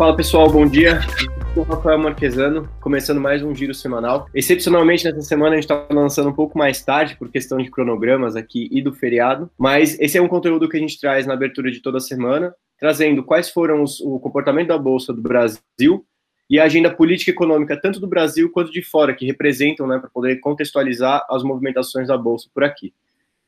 Fala pessoal, bom dia. Sou Rafael Marquesano, começando mais um giro semanal. Excepcionalmente, nessa semana a gente está lançando um pouco mais tarde, por questão de cronogramas aqui e do feriado, mas esse é um conteúdo que a gente traz na abertura de toda semana, trazendo quais foram os, o comportamento da Bolsa do Brasil e a agenda política e econômica, tanto do Brasil quanto de fora, que representam, né, para poder contextualizar as movimentações da Bolsa por aqui.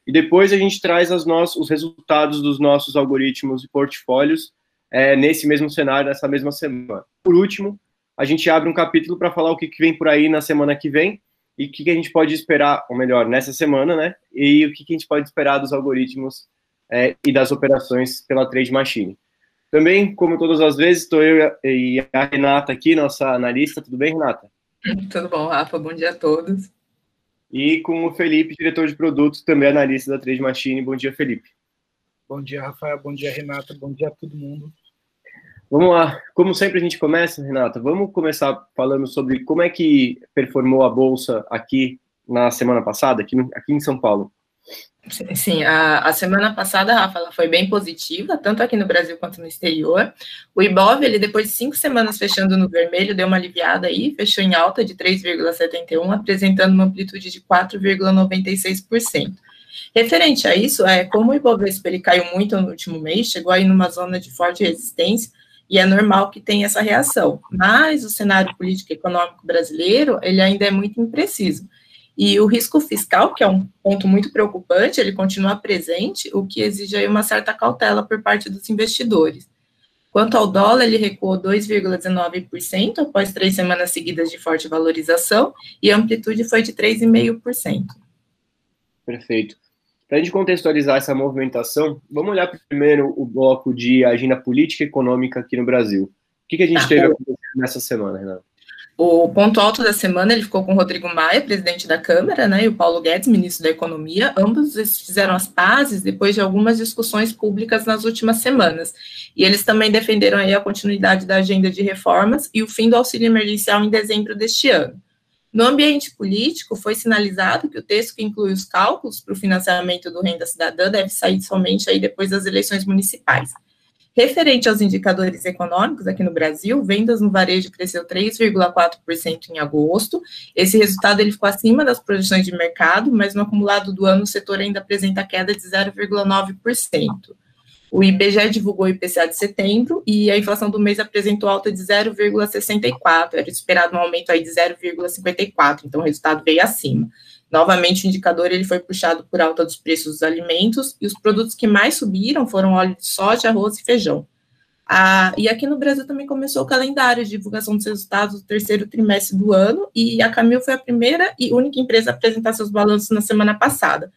E depois a gente traz as os resultados dos nossos algoritmos e portfólios é, nesse mesmo cenário, nessa mesma semana. Por último, a gente abre um capítulo para falar o que, que, vem por aí na semana que vem e o que, que, a gente pode esperar, ou melhor, nessa semana, né? E o que, que a gente pode esperar dos algoritmos é, e das operações pela Trade Machine. Também, como todas as vezes, estou eu e a Renata aqui, nossa analista. Tudo bem, Renata? Tudo bom, Rafa. Bom dia a todos. E com o Felipe, diretor de produtos, também analista da Trade Machine. Bom dia, Felipe. Bom dia, Rafael. Bom dia, Renata. Bom dia a todo mundo. Vamos lá. Como sempre a gente começa, Renata, vamos começar falando sobre como é que performou a Bolsa aqui na semana passada, aqui, aqui em São Paulo. Sim, a, a, semana passada, Rafa, ela foi bem positiva, tanto aqui no Brasil quanto no exterior. O Ibov, ele depois de cinco semanas fechando no vermelho, deu uma aliviada aí, fechou em alta de 3,71, apresentando uma amplitude de 4,96%. Referente a isso, é como o Ibovespa ele caiu muito no último mês, chegou aí numa zona de forte resistência, e é normal que tenha essa reação. Mas o cenário político e econômico brasileiro, ele ainda é muito impreciso. E o risco fiscal, que é um ponto muito preocupante, ele continua presente, o que exige aí uma certa cautela por parte dos investidores. Quanto ao dólar, ele recuou 2,19% após três semanas seguidas de forte valorização e a amplitude foi de 3,5%. Perfeito. Para a gente contextualizar essa movimentação, vamos olhar primeiro o bloco de agenda política e econômica aqui no Brasil. O que, que a gente ah, teve nessa semana, Renato? O ponto alto da semana ele ficou com o Rodrigo Maia, presidente da Câmara, né, e o Paulo Guedes, ministro da Economia. Ambos fizeram as pazes depois de algumas discussões públicas nas últimas semanas. E eles também defenderam aí a continuidade da agenda de reformas e o fim do auxílio emergencial em dezembro deste ano. No ambiente político, foi sinalizado que o texto que inclui os cálculos para o financiamento do renda cidadã deve sair somente aí depois das eleições municipais. Referente aos indicadores econômicos aqui no Brasil, vendas no varejo cresceu 3,4% em agosto. Esse resultado ele ficou acima das projeções de mercado, mas no acumulado do ano o setor ainda apresenta queda de 0,9%. O IBGE divulgou o IPCA de setembro e a inflação do mês apresentou alta de 0,64, era esperado um aumento aí de 0,54, então o resultado veio acima. Novamente, o indicador ele foi puxado por alta dos preços dos alimentos e os produtos que mais subiram foram óleo de soja, arroz e feijão. Ah, e aqui no Brasil também começou o calendário de divulgação dos resultados do terceiro trimestre do ano e a Camil foi a primeira e única empresa a apresentar seus balanços na semana passada.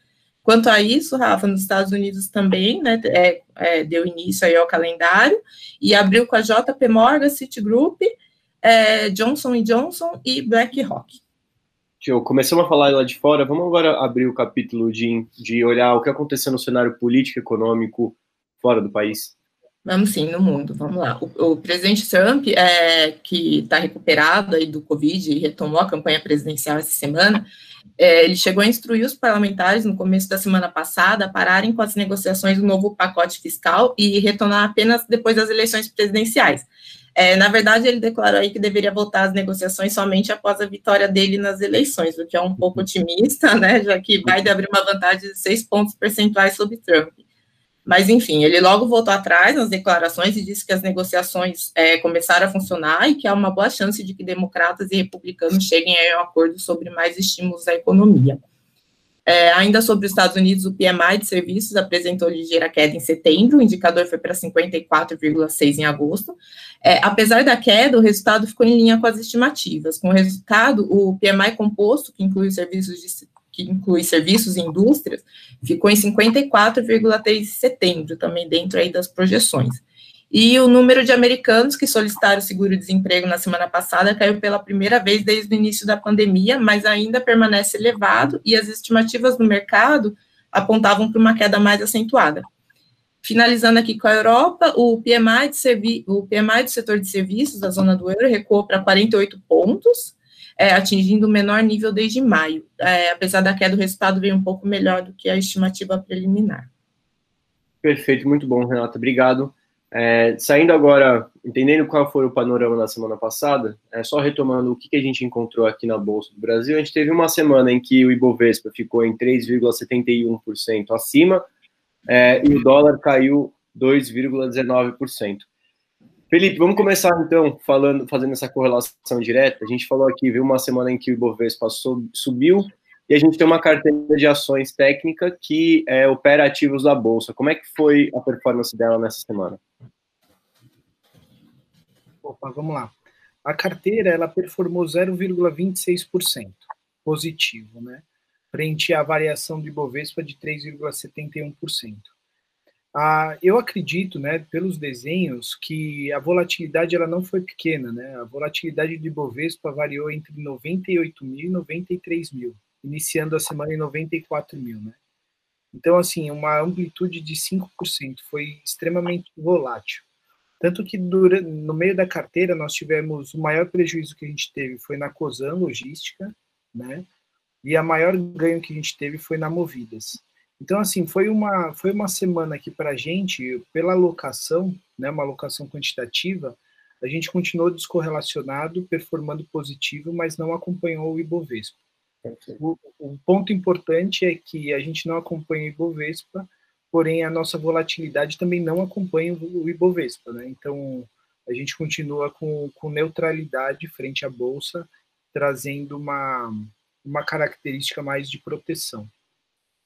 Quanto a isso, Rafa, nos Estados Unidos também, né, é, é, deu início aí ao calendário e abriu com a JP Morgan, Citigroup, é, Johnson Johnson e BlackRock. Tio, começamos a falar lá de fora, vamos agora abrir o capítulo de, de olhar o que aconteceu no cenário político e econômico fora do país. Vamos sim, no mundo, vamos lá. O, o presidente Trump, é, que está recuperado aí do Covid e retomou a campanha presidencial essa semana, é, ele chegou a instruir os parlamentares no começo da semana passada a pararem com as negociações do novo pacote fiscal e retornar apenas depois das eleições presidenciais. É, na verdade, ele declarou aí que deveria voltar às negociações somente após a vitória dele nas eleições, o que é um pouco otimista, né, já que Biden abriu uma vantagem de seis pontos percentuais sobre Trump. Mas, enfim, ele logo voltou atrás nas declarações e disse que as negociações é, começaram a funcionar e que há uma boa chance de que democratas e republicanos cheguem a um acordo sobre mais estímulos à economia. É, ainda sobre os Estados Unidos, o PMI de serviços apresentou ligeira queda em setembro, o indicador foi para 54,6 em agosto. É, apesar da queda, o resultado ficou em linha com as estimativas. Com o resultado, o PMI composto, que inclui serviços de que inclui serviços e indústrias, ficou em 54,3 em setembro, também dentro aí das projeções. E o número de americanos que solicitaram seguro-desemprego na semana passada caiu pela primeira vez desde o início da pandemia, mas ainda permanece elevado e as estimativas do mercado apontavam para uma queda mais acentuada. Finalizando aqui com a Europa, o PMI, de o PMI do setor de serviços da zona do euro recuou para 48 pontos, é, atingindo o menor nível desde maio. É, apesar da queda, o resultado veio um pouco melhor do que a estimativa preliminar. Perfeito, muito bom, Renata. Obrigado. É, saindo agora, entendendo qual foi o panorama da semana passada, é, só retomando o que, que a gente encontrou aqui na Bolsa do Brasil, a gente teve uma semana em que o Ibovespa ficou em 3,71% acima é, e o dólar caiu 2,19%. Felipe, vamos começar então falando, fazendo essa correlação direta. A gente falou aqui, viu uma semana em que o Ibovespa subiu e a gente tem uma carteira de ações técnica que é, opera ativos da bolsa. Como é que foi a performance dela nessa semana? Opa, vamos lá. A carteira ela performou 0,26% positivo, né? Frente à variação do Ibovespa de 3,71%. Ah, eu acredito, né, pelos desenhos, que a volatilidade ela não foi pequena, né? A volatilidade do Ibovespa variou entre 98 mil e 93 mil iniciando a semana em 94 mil, né? Então, assim, uma amplitude de 5% foi extremamente volátil. Tanto que durante, no meio da carteira nós tivemos o maior prejuízo que a gente teve foi na Cosan Logística, né? E a maior ganho que a gente teve foi na Movidas. Então, assim, foi uma, foi uma semana que para a gente, pela alocação, né, uma alocação quantitativa, a gente continuou descorrelacionado, performando positivo, mas não acompanhou o Ibovespa. O, o, ponto importante é que a gente não acompanha o Ibovespa, porém a nossa volatilidade também não acompanha o Ibovespa, né? Então a gente continua com, com neutralidade frente à bolsa, trazendo uma, uma característica mais de proteção.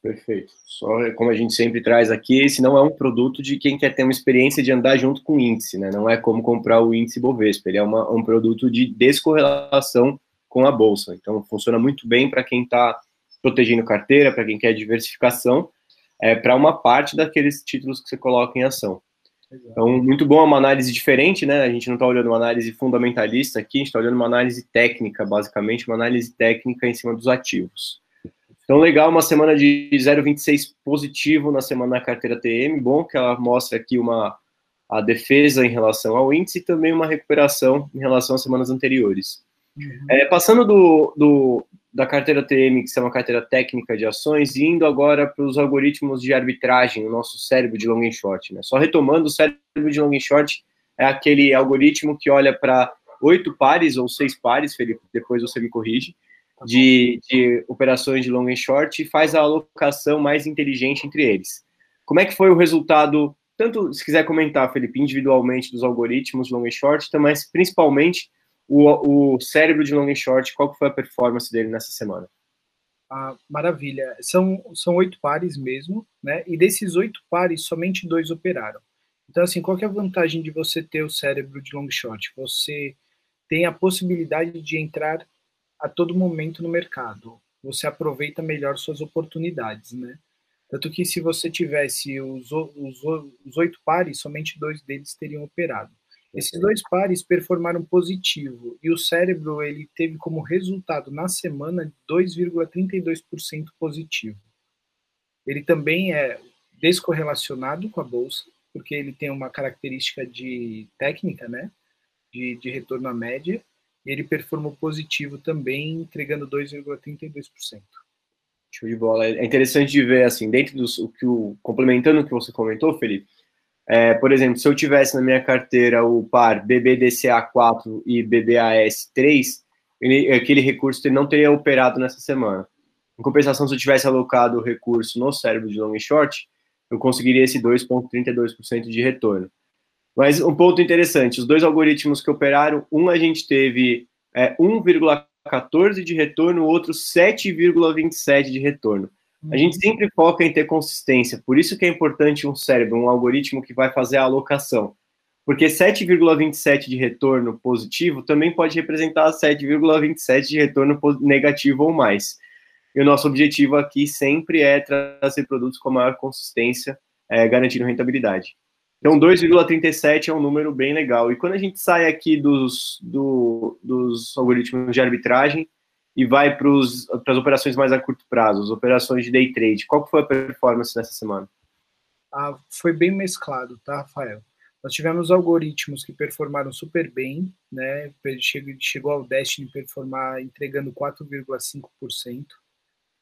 Perfeito. Só como a gente sempre traz aqui, esse não é um produto de quem quer ter uma experiência de andar junto com o índice, né? Não é como comprar o índice Bovespa, ele é uma, um produto de descorrelação com a bolsa. Então, funciona muito bem para quem está protegendo carteira, para quem quer diversificação, é, para uma parte daqueles títulos que você coloca em ação. Então, muito bom, uma análise diferente, né? A gente não está olhando uma análise fundamentalista aqui, a gente está olhando uma análise técnica, basicamente, uma análise técnica em cima dos ativos. Então, legal, uma semana de 0,26 positivo na semana da carteira TM, bom que ela mostra aqui uma a defesa em relação ao índice e também uma recuperação em relação às semanas anteriores. Uhum. É, passando do, do, da carteira TM, que é uma carteira técnica de ações, e indo agora para os algoritmos de arbitragem, o nosso cérebro de long and short. Né? Só retomando, o cérebro de long and short é aquele algoritmo que olha para oito pares ou seis pares, Felipe, depois você me corrige, de, de operações de long and short e faz a alocação mais inteligente entre eles. Como é que foi o resultado, tanto se quiser comentar, Felipe, individualmente dos algoritmos long and short, mas principalmente o, o cérebro de long and short, qual foi a performance dele nessa semana? Ah, maravilha. São, são oito pares mesmo, né? E desses oito pares, somente dois operaram. Então, assim, qual é a vantagem de você ter o cérebro de long short? Você tem a possibilidade de entrar a todo momento no mercado. Você aproveita melhor suas oportunidades, né? Tanto que se você tivesse os, os, os oito pares, somente dois deles teriam operado. Esses dois pares performaram positivo e o cérebro ele teve como resultado na semana 2,32% positivo. Ele também é descorrelacionado com a bolsa, porque ele tem uma característica de técnica, né, de, de retorno à média, ele performou positivo também, entregando 2,32%. Show de bola. É interessante de ver, assim, dentro do que o, complementando o que você comentou, Felipe, é, por exemplo, se eu tivesse na minha carteira o par BBDCA4 e BBAS3, ele, aquele recurso não teria operado nessa semana. Em compensação, se eu tivesse alocado o recurso no cérebro de long e short, eu conseguiria esse 2,32% de retorno. Mas um ponto interessante, os dois algoritmos que operaram, um a gente teve é, 1,14 de retorno, o outro 7,27 de retorno. A gente uhum. sempre foca em ter consistência, por isso que é importante um cérebro, um algoritmo que vai fazer a alocação. Porque 7,27 de retorno positivo também pode representar 7,27 de retorno negativo ou mais. E o nosso objetivo aqui sempre é trazer produtos com maior consistência, é, garantindo rentabilidade. Então, 2,37 é um número bem legal. E quando a gente sai aqui dos, do, dos algoritmos de arbitragem, e vai para as operações mais a curto prazo, as operações de day trade. Qual foi a performance nessa semana? Ah, foi bem mesclado, tá, Rafael? Nós tivemos algoritmos que performaram super bem, né? Chegou, chegou ao Destiny performar entregando 4,5%.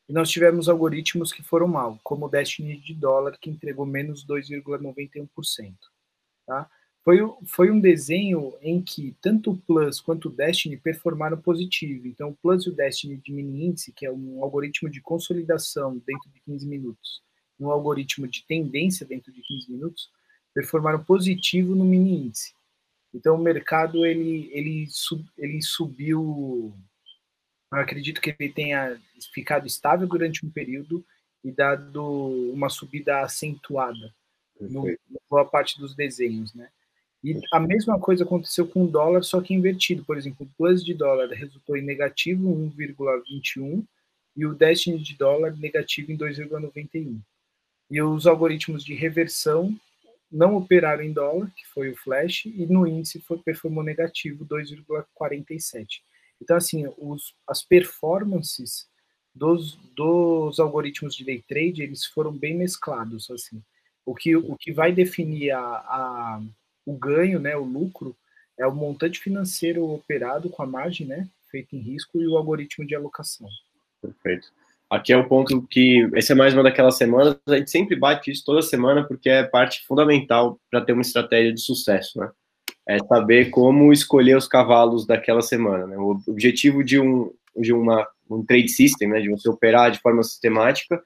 E nós tivemos algoritmos que foram mal, como o Destiny de dólar, que entregou menos 2,91%. Tá? Foi, foi um desenho em que tanto o Plus quanto o Destiny performaram positivo. Então, o Plus e o Destiny de mini índice, que é um algoritmo de consolidação dentro de 15 minutos, um algoritmo de tendência dentro de 15 minutos, performaram positivo no mini índice. Então, o mercado ele, ele, ele subiu. Eu acredito que ele tenha ficado estável durante um período e dado uma subida acentuada no, na boa parte dos desenhos, né? E a mesma coisa aconteceu com o dólar, só que invertido. Por exemplo, o plus de dólar resultou em negativo 1,21 e o Destiny de dólar negativo em 2,91. E os algoritmos de reversão não operaram em dólar, que foi o flash, e no índice foi, performou negativo 2,47. Então, assim, os, as performances dos, dos algoritmos de day trade, eles foram bem mesclados, assim. O que, o que vai definir a, a o ganho, né, o lucro, é o montante financeiro operado com a margem, né, em risco e o algoritmo de alocação. Perfeito. Aqui é o ponto que essa é mais uma daquelas semanas, a gente sempre bate isso toda semana porque é parte fundamental para ter uma estratégia de sucesso, né? É saber como escolher os cavalos daquela semana, né? O objetivo de um de uma um trade system, né, de você operar de forma sistemática,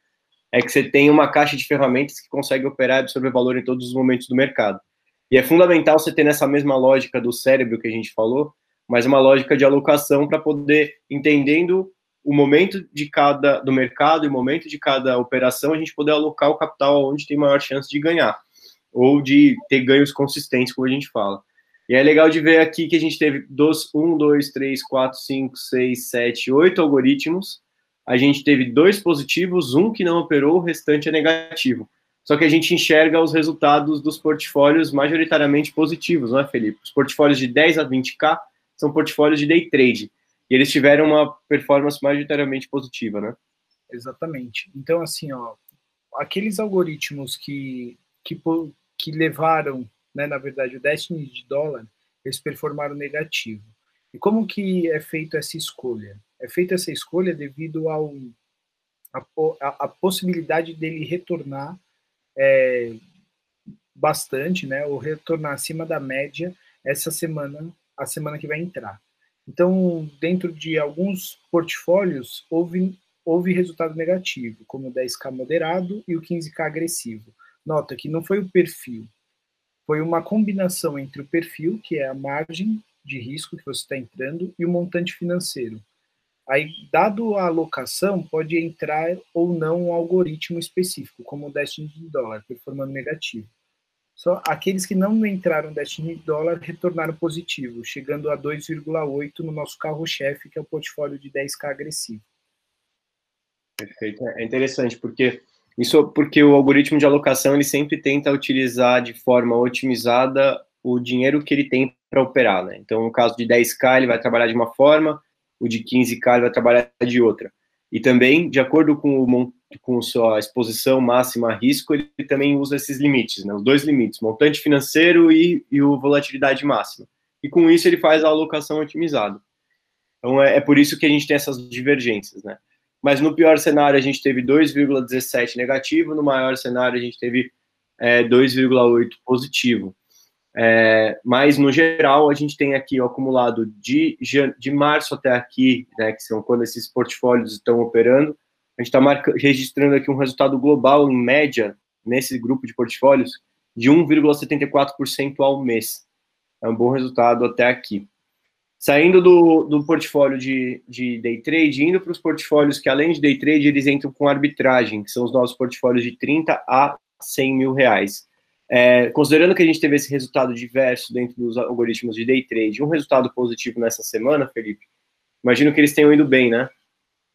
é que você tenha uma caixa de ferramentas que consegue operar e absorver valor em todos os momentos do mercado. E é fundamental você ter nessa mesma lógica do cérebro que a gente falou, mas uma lógica de alocação para poder, entendendo o momento de cada do mercado e o momento de cada operação, a gente poder alocar o capital onde tem maior chance de ganhar ou de ter ganhos consistentes, como a gente fala. E é legal de ver aqui que a gente teve dos 1, 2, 3, 4, 5, 6, 7, 8 algoritmos. A gente teve dois positivos, um que não operou, o restante é negativo. Só que a gente enxerga os resultados dos portfólios majoritariamente positivos, não é, Felipe? Os portfólios de 10 a 20K são portfólios de day trade. E eles tiveram uma performance majoritariamente positiva, né? Exatamente. Então, assim, ó, aqueles algoritmos que, que, que levaram, né, na verdade, o Destiny de dólar, eles performaram negativo. E como que é feita essa escolha? É feita essa escolha devido ao a, a, a possibilidade dele retornar é, bastante, né? Ou retornar acima da média essa semana, a semana que vai entrar. Então, dentro de alguns portfólios, houve, houve resultado negativo, como o 10K moderado e o 15K agressivo. Nota que não foi o perfil, foi uma combinação entre o perfil, que é a margem de risco que você está entrando, e o montante financeiro. Aí, dado a alocação, pode entrar ou não um algoritmo específico, como o Destiny de dólar, performando negativo. Só aqueles que não entraram Destiny de dólar retornaram positivo, chegando a 2,8 no nosso carro-chefe, que é o portfólio de 10K agressivo. Perfeito. É interessante, porque isso porque o algoritmo de alocação ele sempre tenta utilizar de forma otimizada o dinheiro que ele tem para operar. Né? Então, no caso de 10K, ele vai trabalhar de uma forma, o de 15K ele vai trabalhar de outra. E também, de acordo com, o, com sua exposição máxima a risco, ele também usa esses limites, né, os dois limites, montante financeiro e, e o volatilidade máxima. E com isso ele faz a alocação otimizada. Então é, é por isso que a gente tem essas divergências, né? Mas no pior cenário a gente teve 2,17 negativo, no maior cenário a gente teve é, 2,8 positivo. É, mas, no geral, a gente tem aqui o acumulado de, de março até aqui, né, que são quando esses portfólios estão operando, a gente está registrando aqui um resultado global, em média, nesse grupo de portfólios, de 1,74% ao mês. É um bom resultado até aqui. Saindo do, do portfólio de, de day trade, indo para os portfólios que, além de day trade, eles entram com arbitragem, que são os nossos portfólios de 30 a 100 mil reais. É, considerando que a gente teve esse resultado diverso dentro dos algoritmos de day trade, um resultado positivo nessa semana, Felipe, imagino que eles tenham ido bem, né?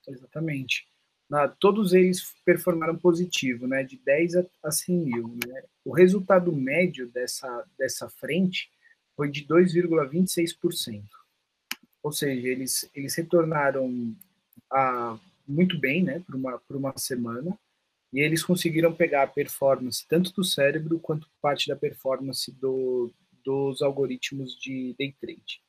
Exatamente. Na, todos eles performaram positivo, né? De 10 a, a 100 mil. Né? O resultado médio dessa, dessa frente foi de 2,26%. Ou seja, eles, eles retornaram a, muito bem, né? Por uma, por uma semana e eles conseguiram pegar a performance tanto do cérebro quanto parte da performance do, dos algoritmos de day trade.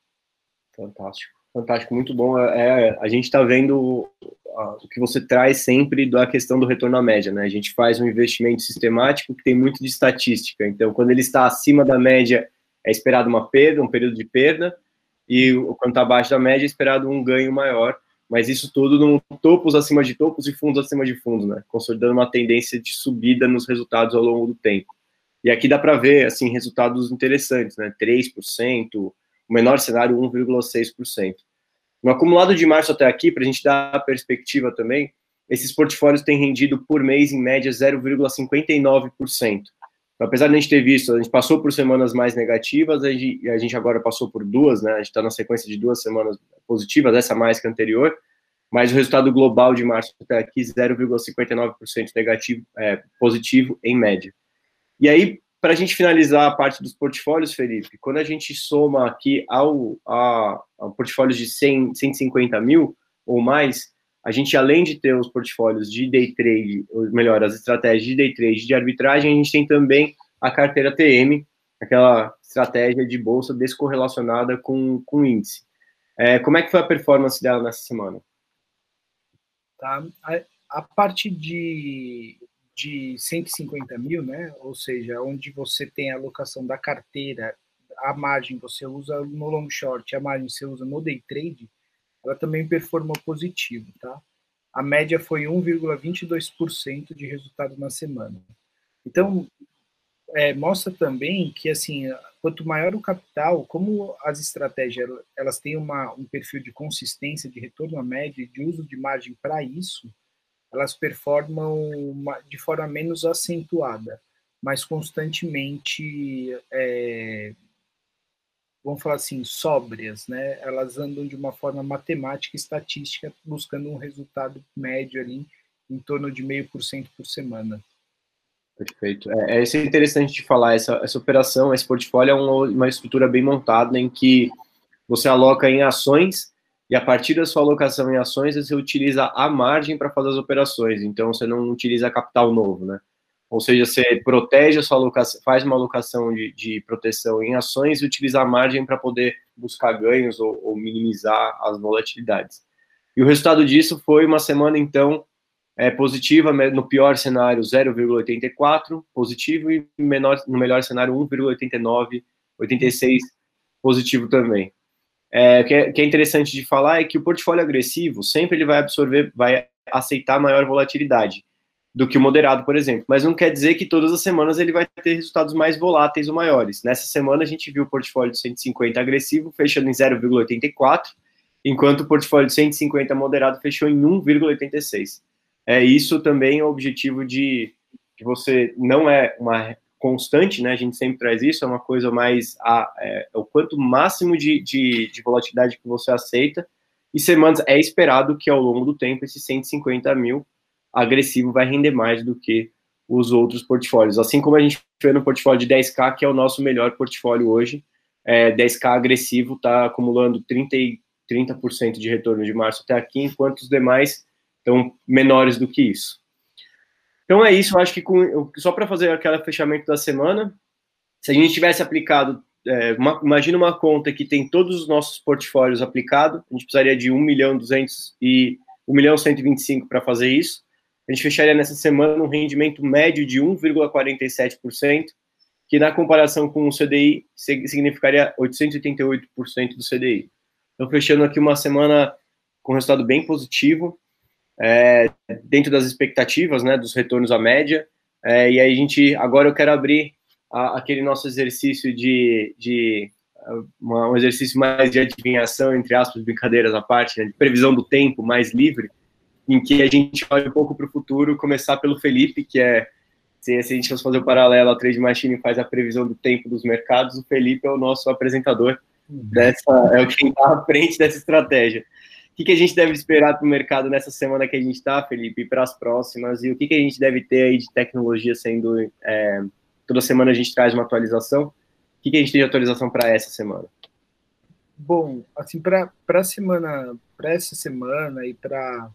Fantástico, Fantástico, muito bom. É, a gente está vendo o que você traz sempre da questão do retorno à média, né? A gente faz um investimento sistemático que tem muito de estatística. Então, quando ele está acima da média, é esperado uma perda, um período de perda, e quando está abaixo da média, é esperado um ganho maior. Mas isso tudo num topos acima de topos e fundos acima de fundos, né? Consolidando uma tendência de subida nos resultados ao longo do tempo. E aqui dá para ver, assim, resultados interessantes, né? 3%, o menor cenário 1,6%. No acumulado de março até aqui, para a gente dar a perspectiva também, esses portfólios têm rendido por mês, em média, 0,59%. Então, apesar de a gente ter visto, a gente passou por semanas mais negativas, a gente, a gente agora passou por duas, né? A gente está na sequência de duas semanas positivas, essa mais que a anterior, mas o resultado global de março até aqui, 0,59% negativo, é, positivo em média. E aí, para a gente finalizar a parte dos portfólios, Felipe, quando a gente soma aqui ao, a, a portfólios de 100, 150 mil ou mais, a gente, além de ter os portfólios de day trade, ou melhor, as estratégias de day trade de arbitragem, a gente tem também a carteira TM, aquela estratégia de bolsa descorrelacionada com, com índice. É, como é que foi a performance dela nessa semana? Tá. A, a parte de de 150 mil, né? Ou seja, onde você tem a alocação da carteira, a margem você usa no long short, a margem você usa no day trade, ela também performou positivo, tá? A média foi 1,22% de resultado na semana. Então, é, mostra também que, assim, quanto maior o capital, como as estratégias elas têm uma, um perfil de consistência, de retorno à média, de uso de margem para isso, elas performam de forma menos acentuada, mas constantemente, é, vamos falar assim, sóbrias, né? Elas andam de uma forma matemática e estatística, buscando um resultado médio ali em torno de meio por cento por semana. Perfeito. É, é, isso é interessante de falar. Essa, essa operação, esse portfólio é uma, uma estrutura bem montada em que você aloca em ações e a partir da sua alocação em ações, você utiliza a margem para fazer as operações, então você não utiliza capital novo, né? Ou seja, você protege a sua alocação, faz uma alocação de, de proteção em ações e utiliza a margem para poder buscar ganhos ou, ou, minimizar as volatilidades. E o resultado disso foi uma semana, então, é, positiva, no pior cenário 0,84 positivo e menor, no melhor cenário 1,89, 86 positivo também. É, que, é, que é interessante de falar é que o portfólio agressivo sempre ele vai absorver, vai aceitar maior volatilidade do que o moderado, por exemplo. Mas não quer dizer que todas as semanas ele vai ter resultados mais voláteis ou maiores. Nessa semana a gente viu o portfólio de 150 agressivo fechando em 0,84, enquanto o portfólio de 150 moderado fechou em 1,86. É isso também é o objetivo de que você não é uma constante, né? A gente sempre traz isso, é uma coisa mais a, é, o quanto máximo de, de, de, volatilidade que você aceita. E semanas é esperado que ao longo do tempo esse 150 mil agressivo vai render mais do que os outros portfólios. Assim como a gente vê no portfólio de 10K, que é o nosso melhor portfólio hoje, é, 10K agressivo está acumulando 30, 30% de retorno de março até aqui, enquanto os demais estão menores do que isso. Então é isso, eu acho que com, só para fazer aquele fechamento da semana, se a gente tivesse aplicado, é, uma, imagina uma conta que tem todos os nossos portfólios aplicados, a gente precisaria de 1 milhão 200 e 1 milhão 125 para fazer isso. A gente fecharia nessa semana um rendimento médio de 1,47%, que na comparação com o CDI significaria 888% do CDI. Então, fechando aqui uma semana com resultado bem positivo, é, dentro das expectativas, né, dos retornos à média. É, e aí a gente, agora eu quero abrir a, aquele nosso exercício de, de uma, um exercício mais de adivinhação, entre aspas, brincadeiras à parte, né, de previsão do tempo mais livre, em que a gente olha um pouco para o futuro, começar pelo Felipe, que é, se, se a gente fosse fazer o um paralelo, a Trade Machine faz a previsão do tempo dos mercados, o Felipe é o nosso apresentador uhum. dessa, é o que está à frente dessa estratégia que, que a gente deve esperar para o mercado nessa semana que a gente está, Felipe, e para as próximas? E o que, que a gente deve ter aí de tecnologia sendo. É, toda semana a gente traz uma atualização. O que, que a gente tem de atualização para essa semana? Bom, assim, para a semana, para essa semana e para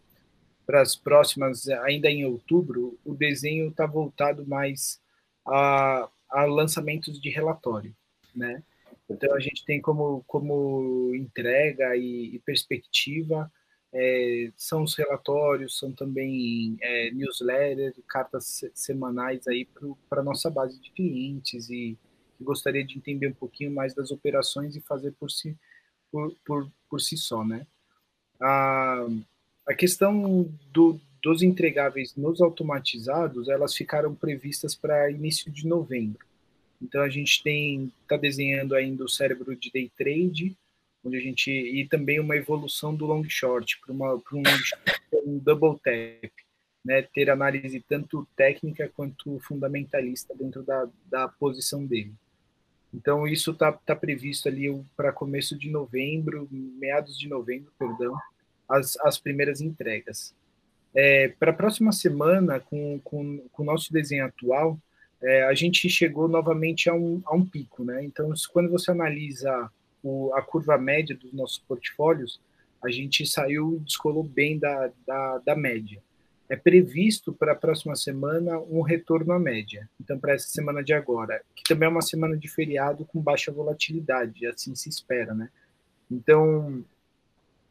para as próximas, ainda em outubro, o desenho está voltado mais a, a lançamentos de relatório, né? Então a gente tem como, como entrega e, e perspectiva é, são os relatórios, são também é, newsletters, cartas semanais aí para a nossa base de clientes e gostaria de entender um pouquinho mais das operações e fazer por si, por, por, por si só, né? A, a questão do, dos entregáveis nos automatizados, elas ficaram previstas para início de novembro. Então a gente tem está desenhando ainda o cérebro de day trade, onde a gente e também uma evolução do long short para um, um double tap, né, ter análise tanto técnica quanto fundamentalista dentro da, da posição dele. Então isso está tá previsto ali para começo de novembro, meados de novembro, perdão, as, as primeiras entregas. É, para a próxima semana, com, com, com o nosso desenho atual, é, a gente chegou novamente a um, a um pico, né? Então, quando você analisa o, a curva média dos nossos portfólios, a gente saiu, descolou bem da, da, da média. É previsto para a próxima semana um retorno à média. Então, para essa semana de agora, que também é uma semana de feriado com baixa volatilidade, assim se espera, né? Então,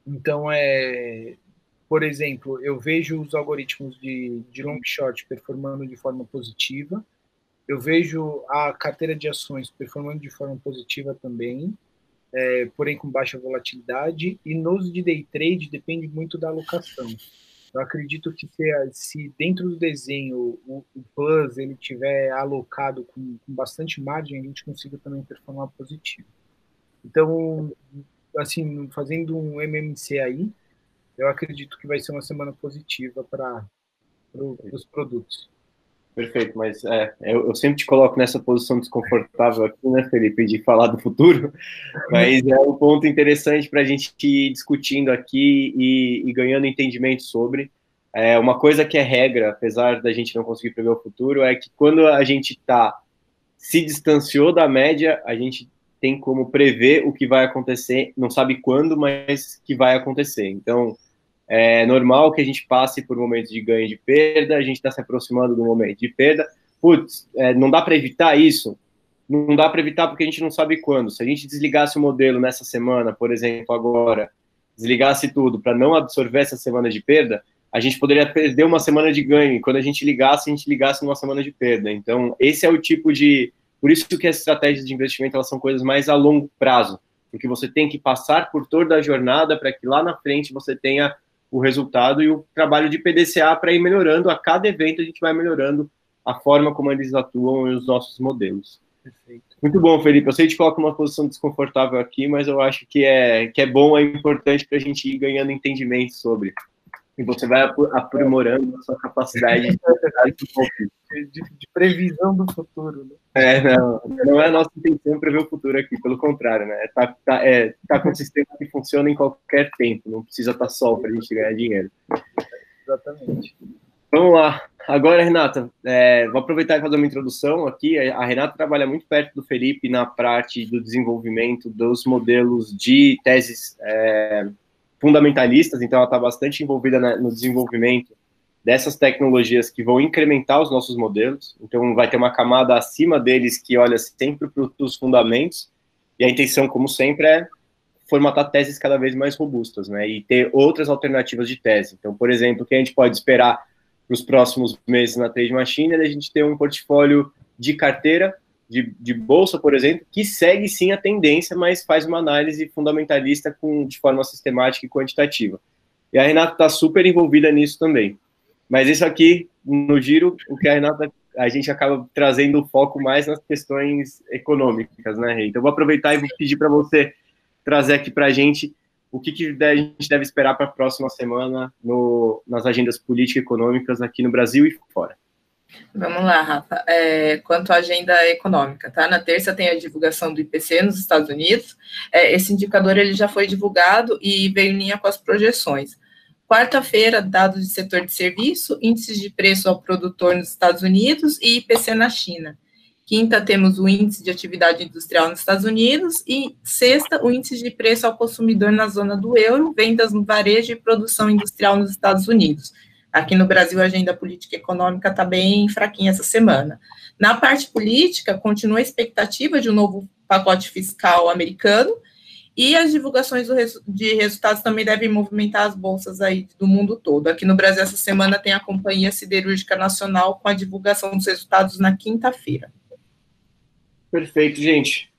então é, por exemplo, eu vejo os algoritmos de, de long short performando de forma positiva, eu vejo a carteira de ações performando de forma positiva também, é, porém com baixa volatilidade, e nos de day trade depende muito da alocação. Eu acredito que se, se dentro do desenho o, o plus ele tiver alocado com, com, bastante margem, a gente consiga também performar positivo. Então, assim, fazendo um MMC aí, eu acredito que vai ser uma semana positiva para pro, os produtos. Perfeito, mas é, eu, eu, sempre te coloco nessa posição desconfortável aqui, né, Felipe, de falar do futuro, mas é um ponto interessante para a gente ir discutindo aqui e, e, ganhando entendimento sobre. É, uma coisa que é regra, apesar da gente não conseguir prever o futuro, é que quando a gente tá, se distanciou da média, a gente tem como prever o que vai acontecer, não sabe quando, mas que vai acontecer. Então, é normal que a gente passe por momentos de ganho e de perda, a gente está se aproximando do momento de perda. Putz, é, não dá para evitar isso? Não dá para evitar porque a gente não sabe quando. Se a gente desligasse o modelo nessa semana, por exemplo, agora, desligasse tudo para não absorver essa semana de perda, a gente poderia perder uma semana de ganho. E quando a gente ligasse, a gente ligasse numa semana de perda. Então, esse é o tipo de. Por isso que as estratégias de investimento elas são coisas mais a longo prazo, porque você tem que passar por toda a jornada para que lá na frente você tenha o resultado e o trabalho de PDCA para ir melhorando. A cada evento a gente vai melhorando a forma como eles atuam e os nossos modelos. Perfeito. Muito bom, Felipe. Eu sei que coloca uma posição desconfortável aqui, mas eu acho que é, que é bom, é importante para a gente ir ganhando entendimento sobre. E você vai aprimorando a sua capacidade de, de, de previsão do futuro. Né? É, não, não é a nossa intenção prever o futuro aqui, pelo contrário, né? Tá, tá, é, tá com um sistema que funciona em qualquer tempo, não precisa estar tá sol para a gente ganhar dinheiro. Exatamente. Vamos lá. Agora, Renata, é, vou aproveitar e fazer uma introdução aqui. A Renata trabalha muito perto do Felipe na parte do desenvolvimento dos modelos de teses é, fundamentalistas, então ela está bastante envolvida na, no desenvolvimento dessas tecnologias que vão incrementar os nossos modelos. Então, vai ter uma camada acima deles que olha sempre para os fundamentos. E a intenção, como sempre, é formatar teses cada vez mais robustas, né? E ter outras alternativas de tese. Então, por exemplo, o que a gente pode esperar para os próximos meses na Trade Machine é a gente ter um portfólio de carteira de, de, bolsa, por exemplo, que segue sim a tendência, mas faz uma análise fundamentalista com, de forma sistemática e quantitativa. E a Renata está super envolvida nisso também. Mas isso aqui, no giro, o que a Renata, a gente acaba trazendo o foco mais nas questões econômicas, né, Então, vou aproveitar e vou pedir para você trazer aqui para a gente o que, que, a gente deve esperar para a próxima semana no, nas agendas políticas e econômicas aqui no Brasil e fora. Vamos lá, Rafa. É, quanto à agenda econômica, tá? Na terça tem a divulgação do IPC nos Estados Unidos. É, esse indicador ele já foi divulgado e veio em linha com as projeções. Quarta-feira, dados de setor de serviço, índices de preço ao produtor nos Estados Unidos e IPC na China. Quinta, temos o índice de atividade industrial nos Estados Unidos. E sexta, o índice de preço ao consumidor na zona do euro, vendas no varejo e produção industrial nos Estados Unidos. Aqui no Brasil, a agenda política econômica está bem fraquinha essa semana. Na parte política, continua a expectativa de um novo pacote fiscal americano, e as divulgações de resultados também devem movimentar as bolsas aí do mundo todo. Aqui no Brasil, essa semana tem a Companhia Siderúrgica Nacional com a divulgação dos resultados na quinta-feira. Perfeito, gente.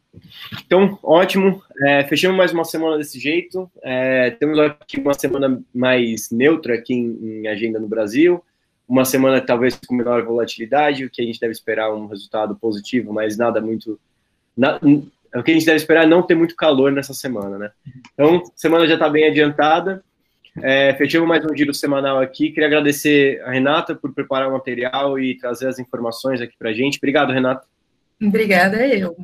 Então, ótimo. É, fechamos mais uma semana desse jeito. É, temos aqui uma semana mais neutra aqui em, em, agenda no Brasil. Uma semana talvez com menor volatilidade, o que a gente deve esperar um resultado positivo, mas nada muito. Na, o que a gente deve esperar é não ter muito calor nessa semana, né? Então, semana já está bem adiantada. É, fechamos mais um giro semanal aqui. Queria agradecer a Renata por preparar o material e trazer as informações aqui para a gente. Obrigado, Renata. Obrigada, eu.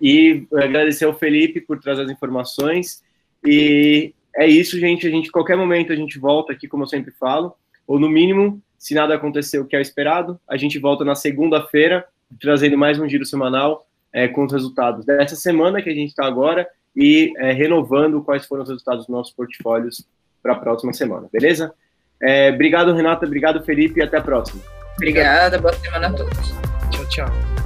E agradecer ao Felipe por trazer as informações. E é isso, gente. A gente, qualquer momento, a gente volta aqui, como eu sempre falo. Ou, no mínimo, se nada acontecer o que é esperado, a gente volta na segunda-feira, trazendo mais um giro semanal é, com os resultados dessa semana que a gente está agora e é, renovando quais foram os resultados dos nossos portfólios para a próxima semana, beleza? É, obrigado, Renata, obrigado, Felipe, e até a próxima. Obrigada, boa semana a todos. Tchau, tchau.